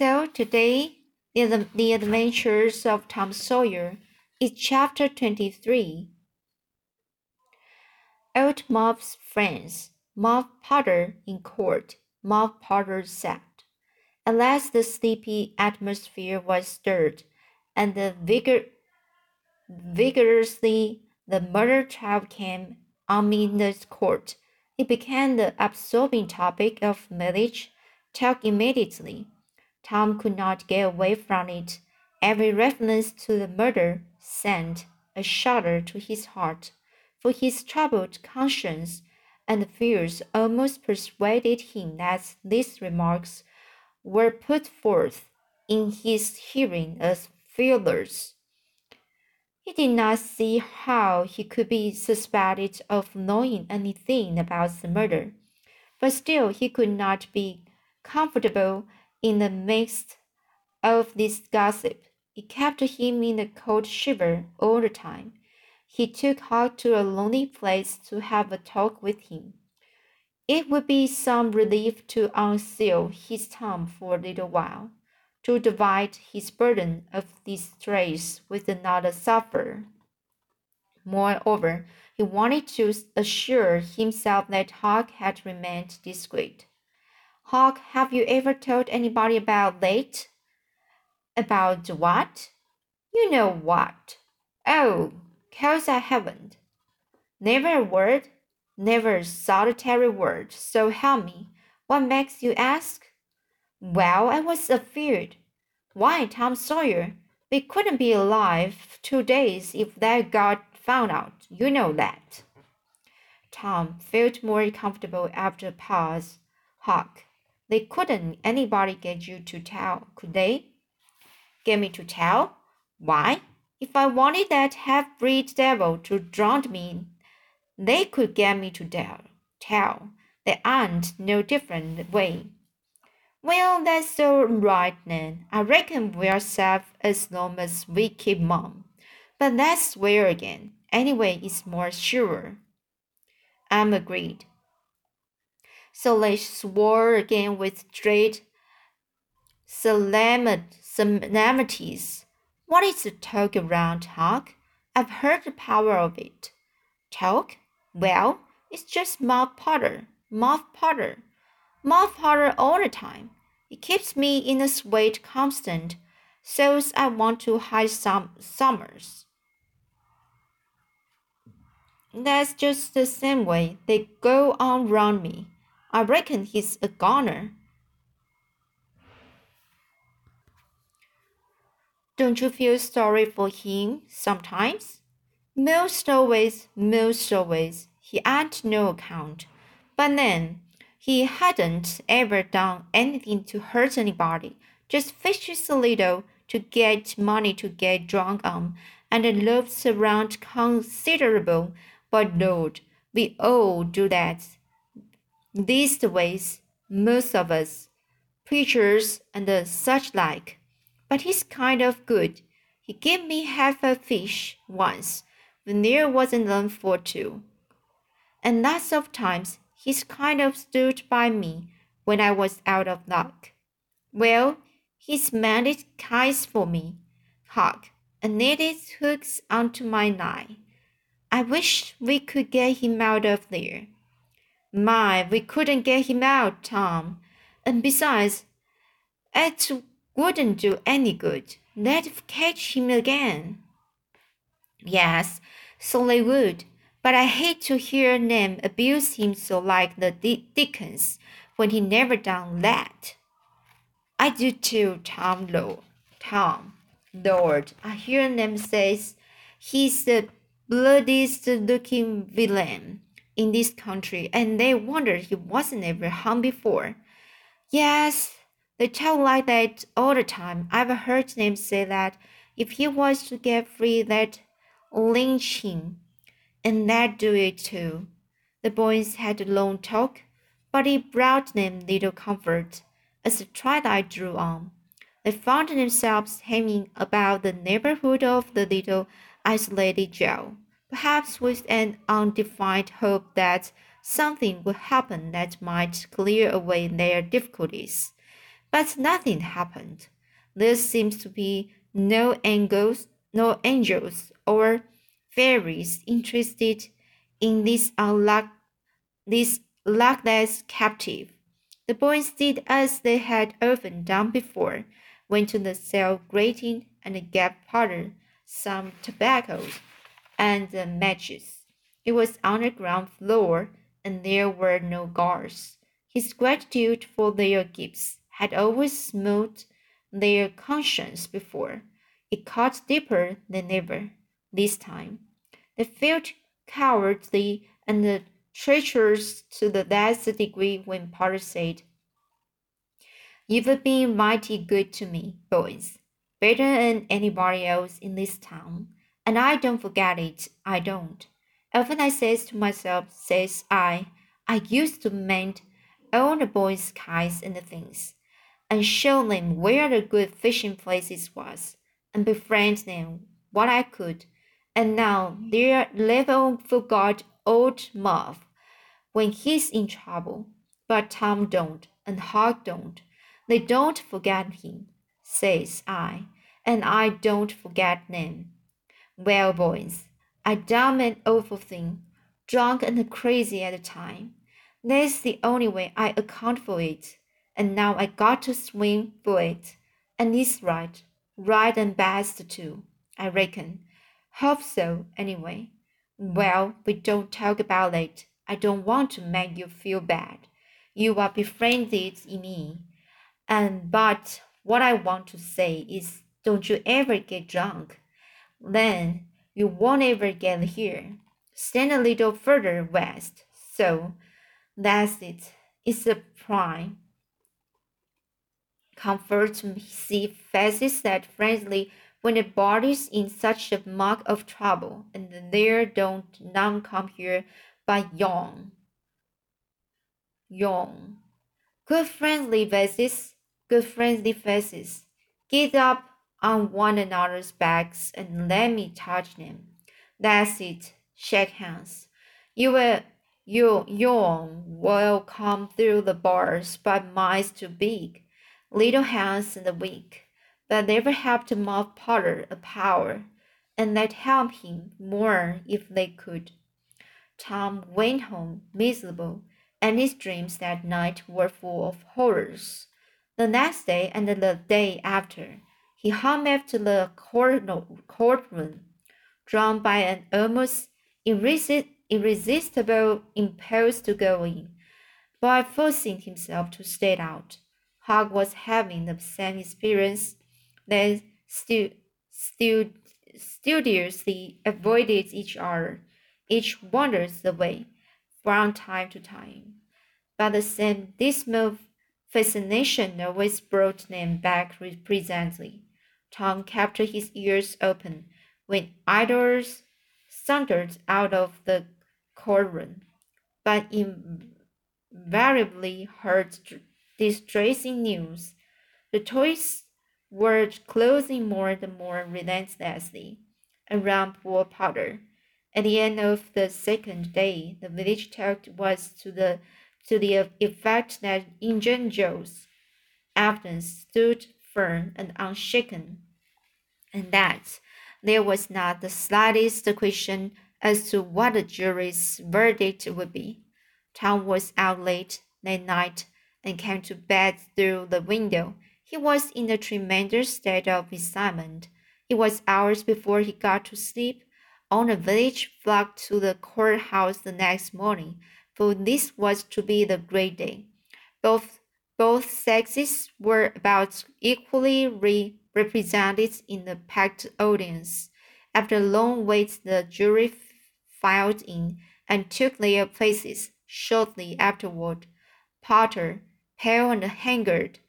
So today, the, the Adventures of Tom Sawyer is chapter 23. Old Muff's friends, Muff Potter in court, Muff Potter sat. At last the sleepy atmosphere was stirred, and the vigor, vigorously the murder trial came on in the court. It became the absorbing topic of village talk immediately. Tom could not get away from it. Every reference to the murder sent a shudder to his heart, for his troubled conscience and fears almost persuaded him that these remarks were put forth in his hearing as feelers. He did not see how he could be suspected of knowing anything about the murder, but still he could not be comfortable in the midst of this gossip. It kept him in a cold shiver all the time. He took Huck to a lonely place to have a talk with him. It would be some relief to unseal his tongue for a little while, to divide his burden of distress with another sufferer. Moreover, he wanted to assure himself that Huck had remained discreet. Huck, have you ever told anybody about late? About what? You know what. Oh, course I haven't. Never a word, never a solitary word, so help me. What makes you ask? Well, I was afeard. Why, Tom Sawyer, we couldn't be alive two days if that got found out. You know that. Tom felt more comfortable after a pause. Huck, they couldn't anybody get you to tell, could they? Get me to tell? Why? If I wanted that half-breed devil to drown me, they could get me to tell. Tell. They aren't no different way. Well, that's all right then. I reckon we're safe as long as we keep mum. But that's where again. Anyway, it's more sure. I'm agreed. So they swore again with great solemnities. What is the talk around, Huck? I've heard the power of it. Talk? Well, it's just Muff Potter, Muff Potter, Muff Potter all the time. It keeps me in a sweat constant, so's I want to hide some summers. That's just the same way they go on round me. I reckon he's a goner. Don't you feel sorry for him sometimes? Most always, most always. He ain't no account. But then, he hadn't ever done anything to hurt anybody, just fishes a little to get money to get drunk on, and loafs around considerable. But Lord, we all do that these ways, most of us, preachers and such like. But he's kind of good. He gave me half a fish once when there wasn't none for two. And lots of times he's kind of stood by me when I was out of luck. Well, he's mended kites for me, Huck, and knitted hooks onto my line. I wish we could get him out of there. My, we couldn't get him out, Tom. And besides, it wouldn't do any good. Let's catch him again. Yes, so they would. But I hate to hear them abuse him so like the Dickens when he never done that. I do too, Tom Lord. Tom, Lord, I hear them says he's the bloodiest looking villain in this country, and they wondered he wasn't ever hung before. Yes, they tell like that all the time. I've heard them say that if he was to get free, that lynch him, and that do it too. The boys had a long talk, but it brought them little comfort as the twilight drew on. They found themselves hanging about the neighborhood of the little isolated jail perhaps with an undefined hope that something would happen that might clear away their difficulties. But nothing happened. There seems to be no angels, no angels or fairies interested in this unluck, this luckless captive. The boys did as they had often done before, went to the cell grating and gave Potter some tobacco and matches. It was on the ground floor, and there were no guards. His gratitude for their gifts had always smote their conscience before. It cut deeper than ever this time. They felt cowardly and treacherous to the last degree when Potter said, You've been mighty good to me, boys, better than anybody else in this town, and I don't forget it, I don't. Often I says to myself, says I, I used to mend all the boys' kites and the things and show them where the good fishing places was, and befriend them what I could. And now they're level forgot old Muff when he's in trouble. But Tom don't, and Huck don't. They don't forget him, says I, and I don't forget them. Well, boys, I done an awful thing, drunk and crazy at the time. That's the only way I account for it and now I got to swing for it. And it's right, right and best too, I reckon. Hope so, anyway. Well, we don't talk about it. I don't want to make you feel bad. You are befriended in me. And but what I want to say is don't you ever get drunk. Then you won't ever get here. Stand a little further west. So that's it. It's a prime comfort see faces that friendly when a body's in such a muck of trouble, and there don't none come here but young. Young. Good friendly faces, good friendly faces. Get up on one another's backs and let me touch them. That's it. Shake hands. You will you young will come through the bars, but mine's too big little hands and weak, but never helped Muff Potter a power, and they'd help him more if they could. Tom went home miserable, and his dreams that night were full of horrors. The next day and the day after, he hung to the courtroom, drawn by an almost irresistible impulse to go in, by forcing himself to stay out. Huck was having the same experience. They still, still studiously avoided each other. Each wanders the way from time to time. But the same dismal fascination always brought them back presently. Tom kept his ears open when idlers thundered out of the courtroom, but invariably heard distressing news. The toys were closing more and more relentlessly around poor Potter. At the end of the second day, the village talk was to the to the effect that Injun Joe's evidence stood firm and unshaken, and that there was not the slightest question as to what the jury's verdict would be. Tom was out late that night and came to bed through the window. He was in a tremendous state of excitement. It was hours before he got to sleep. All the village flocked to the courthouse the next morning, for this was to be the great day. Both both sexes were about equally re represented in the packed audience. After a long wait, the jury filed in and took their places. Shortly afterward, Potter, pale and haggard,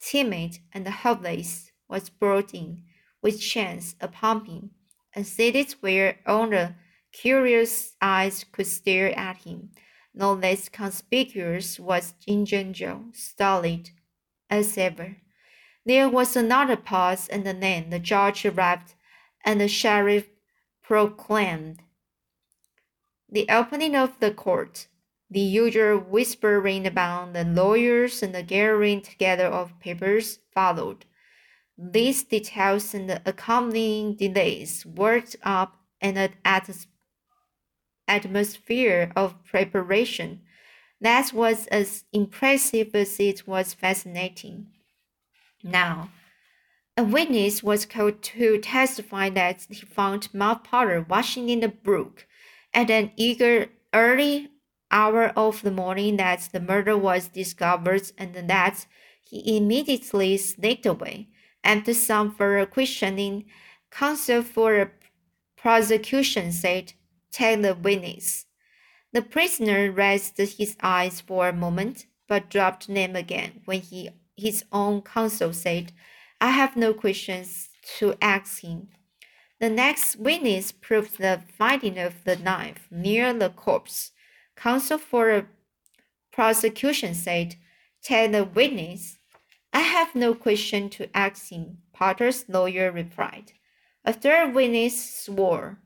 timid and helpless, was brought in, with chains upon him, and seated where the curious eyes could stare at him. No less conspicuous was Injun Joe, stolid as ever. There was another pause, and then the judge arrived, and the sheriff proclaimed the opening of the court. The usual whispering about the lawyers and the gathering together of papers followed. These details and the accompanying delays worked up an atmosphere of preparation that was as impressive as it was fascinating. Now, a witness was called to testify that he found Muff Potter washing in the brook at an eager early hour of the morning that the murder was discovered and that he immediately sneaked away. After some further questioning, counsel for prosecution said, Take the witness. The prisoner raised his eyes for a moment, but dropped them again when he, his own counsel said, I have no questions to ask him. The next witness proved the finding of the knife near the corpse. Counsel for the prosecution said, Tell the witness. I have no question to ask him, Potter's lawyer replied. A third witness swore.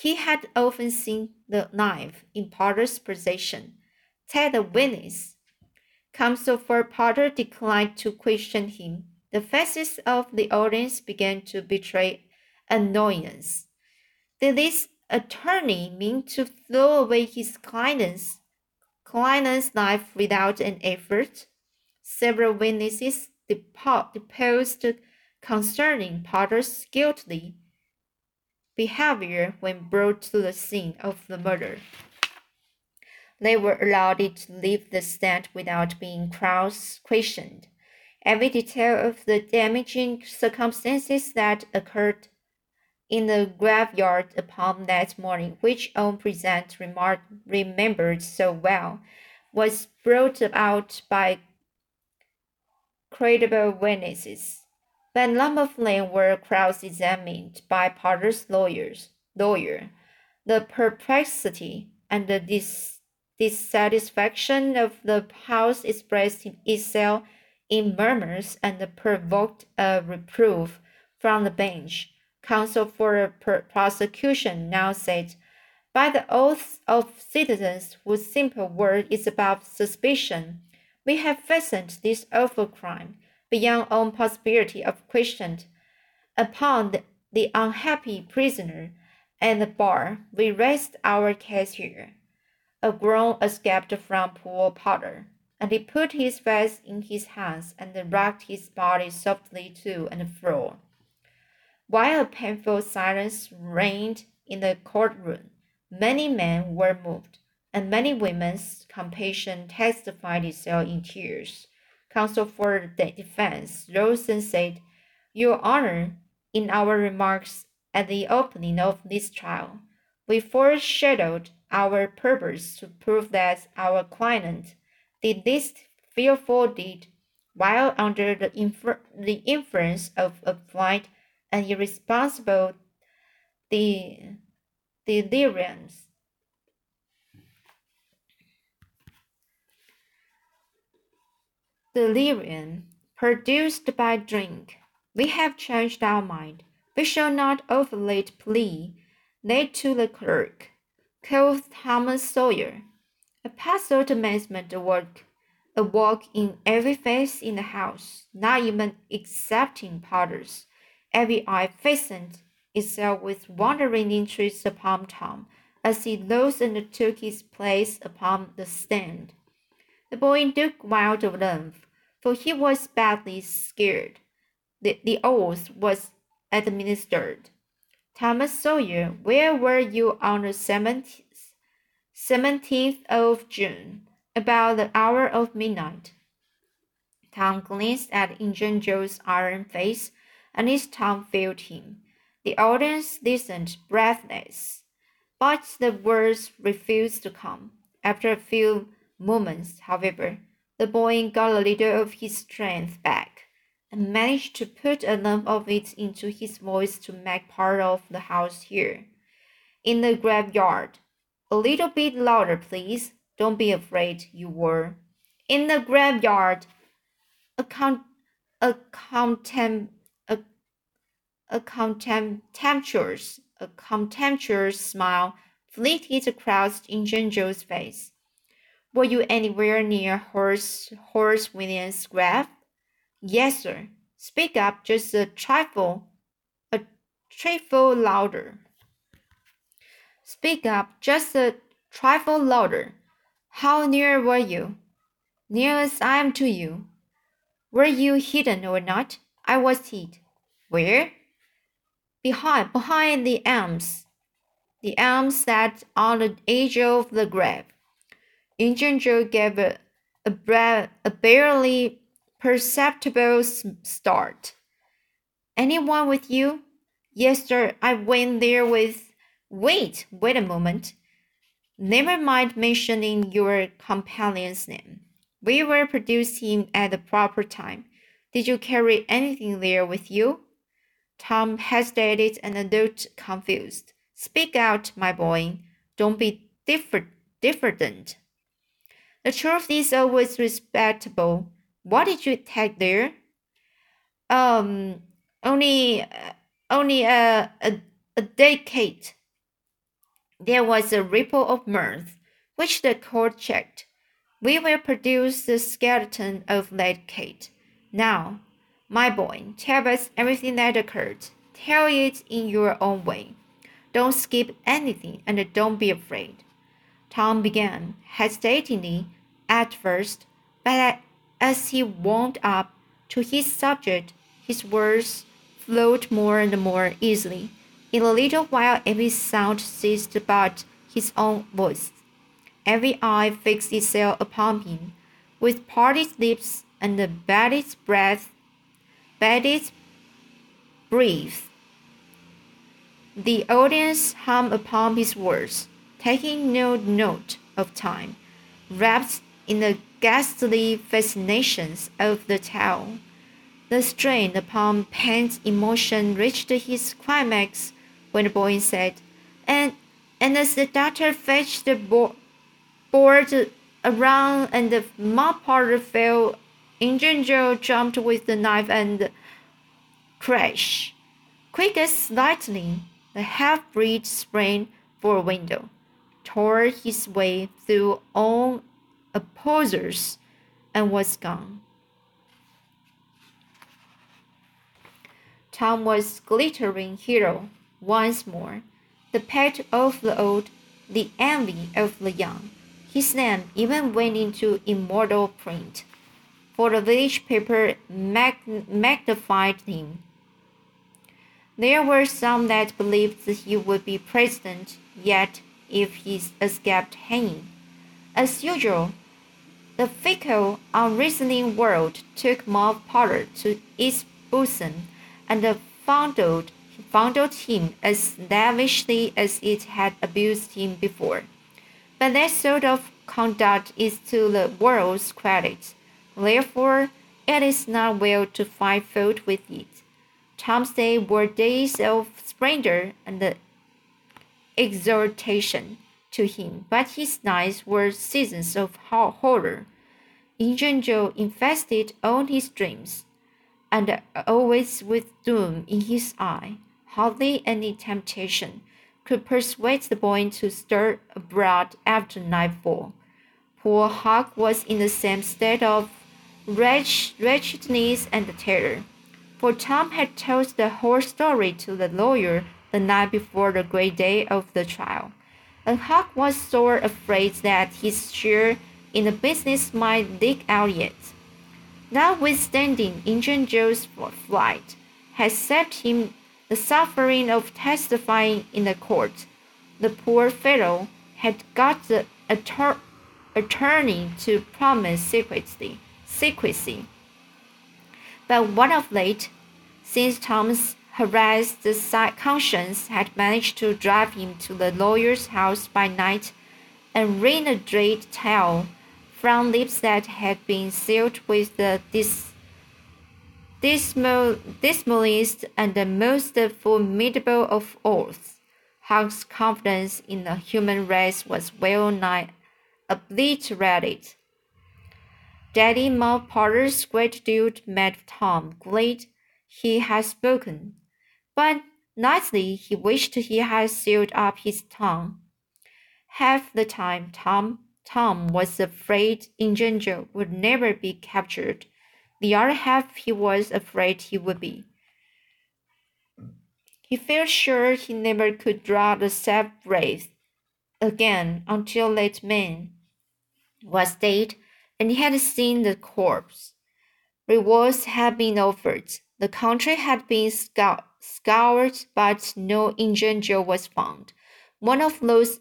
He had often seen the knife in Potter's possession. Tell the witness. Counsel for Potter declined to question him. The faces of the audience began to betray annoyance. Did this attorney mean to throw away his client's, client's life without an effort? Several witnesses deposed concerning Potter's guilty behavior when brought to the scene of the murder. They were allowed to leave the stand without being cross questioned. Every detail of the damaging circumstances that occurred in the graveyard upon that morning, which Owen Present remarked, remembered so well, was brought out by credible witnesses. None of were cross-examined by Potter's lawyers, lawyer. The perplexity and the dis dissatisfaction of the House expressed itself in murmurs and provoked a reproof from the bench counsel for the prosecution now said, by the oaths of citizens whose simple word is above suspicion, we have fastened this awful crime beyond all possibility of question upon the, unhappy prisoner and the bar. We rest our case here. A groan escaped from poor Potter, and he put his face in his hands and rocked his body softly to and fro. While a painful silence reigned in the courtroom, many men were moved, and many women's compassion testified itself in tears. Counsel for the defense rose and said, Your Honor, in our remarks at the opening of this trial, we foreshadowed our purpose to prove that our client did this fearful deed while under the, infer- the influence of a blind and irresponsible the deliriums. Delirium produced by drink. We have changed our mind. We shall not overlate plea laid to the clerk, quoth Thomas Sawyer. A puzzled amazement awoke, awoke in every face in the house, not even excepting Potter's. Every eye fastened itself with wondering interest upon Tom as he rose and took his place upon the stand. The boy took wild alarm, for he was badly scared. The, the oath was administered. Thomas Sawyer, where were you on the 17th, 17th of June, about the hour of midnight? Tom glanced at Injun Joe's iron face and his tongue failed him. The audience listened breathless, but the words refused to come. After a few moments, however, the boy got a little of his strength back and managed to put a lump of it into his voice to make part of the house here. In the graveyard. A little bit louder, please. Don't be afraid, you were. In the graveyard. A, con- a contem- a contemptuous, a contemptuous smile flitted across Injun face. Were you anywhere near Horace, Horace Williams' grave? Yes, sir. Speak up just a trifle, a trifle louder. Speak up just a trifle louder. How near were you? Near as I am to you. Were you hidden or not? I was hid. Where? Behind, behind the elms. The elms sat on the edge of the grave. Injun Joe gave a, a, a barely perceptible start. Anyone with you? Yes, sir. I went there with. Wait, wait a moment. Never mind mentioning your companion's name. We will produce him at the proper time. Did you carry anything there with you? Tom hesitated and looked confused. Speak out, my boy. Don't be differ- diffident. The truth is always respectable. What did you take there? Um, only, uh, only a, a, a decade. There was a ripple of mirth, which the court checked. We will produce the skeleton of that Kate. Now, my boy, tell us everything that occurred. Tell it in your own way. Don't skip anything and don't be afraid. Tom began, hesitatingly at first, but as he warmed up to his subject, his words flowed more and more easily. In a little while, every sound ceased but his own voice. Every eye fixed itself upon him, with parted lips and bated breath Betty's breath, The audience hummed upon his words, taking no note of time, wrapped in the ghastly fascinations of the tale. The strain upon Pen's emotion reached its climax when the boy said, and, and as the doctor fetched the bo board around and the Muff Potter fell Injun Joe jumped with the knife and crash. Quick as lightning, the half-breed sprang for a window, tore his way through all opposers, and was gone. Tom was glittering hero once more, the pet of the old, the envy of the young. His name even went into immortal print for the village paper mag- magnified him. There were some that believed that he would be president yet if he escaped hanging. As usual, the fickle, unreasoning world took Muff Potter to its bosom and fondled, fondled him as lavishly as it had abused him before. But that sort of conduct is to the world's credit. Therefore, it is not well to find fault with it. Tom's days were days of splendor and exaltation to him, but his nights were seasons of horror. Injun Joe infested all his dreams, and always with doom in his eye. Hardly any temptation could persuade the boy to stir abroad after nightfall. Poor Huck was in the same state of wretchedness and terror. For Tom had told the whole story to the lawyer the night before the great day of the trial, and Huck was sore afraid that his share in the business might leak out yet. Notwithstanding Injun Joe's flight had saved him the suffering of testifying in the court, the poor fellow had got the attorney to promise secretly secrecy. But what of late, since Tom's harassed conscience had managed to drive him to the lawyer's house by night and wring a dread tale from lips that had been sealed with the dis dismal, dismalest and the most formidable of oaths. Huck's confidence in the human race was well nigh obliterated. Daddy Muff Potter's gratitude made Tom glad he had spoken, but nicely he wished he had sealed up his tongue. Half the time Tom Tom was afraid Injun Joe would never be captured. The other half he was afraid he would be. He felt sure he never could draw the safe breath again until Late Man was dead and he had seen the corpse. Rewards had been offered. The country had been scoured, but no Injun Joe was found. One of those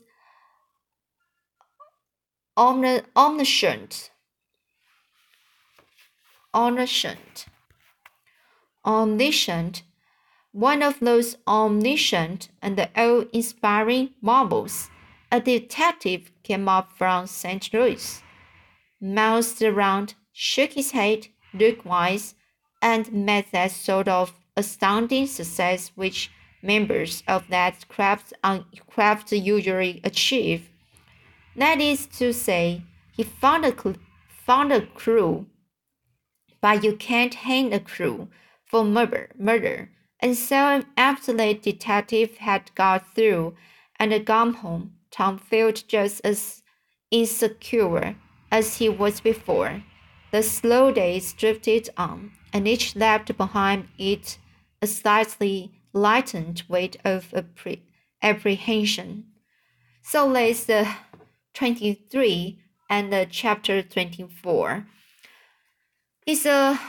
omniscient, omniscient, omniscient, one of those omniscient and awe-inspiring marvels. A detective came up from St. Louis, moused around, shook his head, looked wise, and met that sort of astounding success which members of that craft, craft usually achieve. That is to say, he found a, found a crew, but you can't hang a crew for murder. murder. And so after the detective had got through and gone home, Tom felt just as insecure as he was before. The slow days drifted on, and each left behind it a slightly lightened weight of apprehension. So lays the 23 and the chapter 24. It's a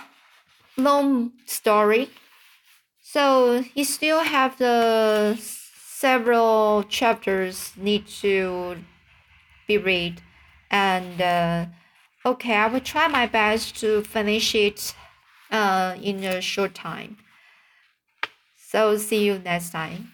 long story, so you still have the several chapters need to be read and uh, okay i will try my best to finish it uh, in a short time so see you next time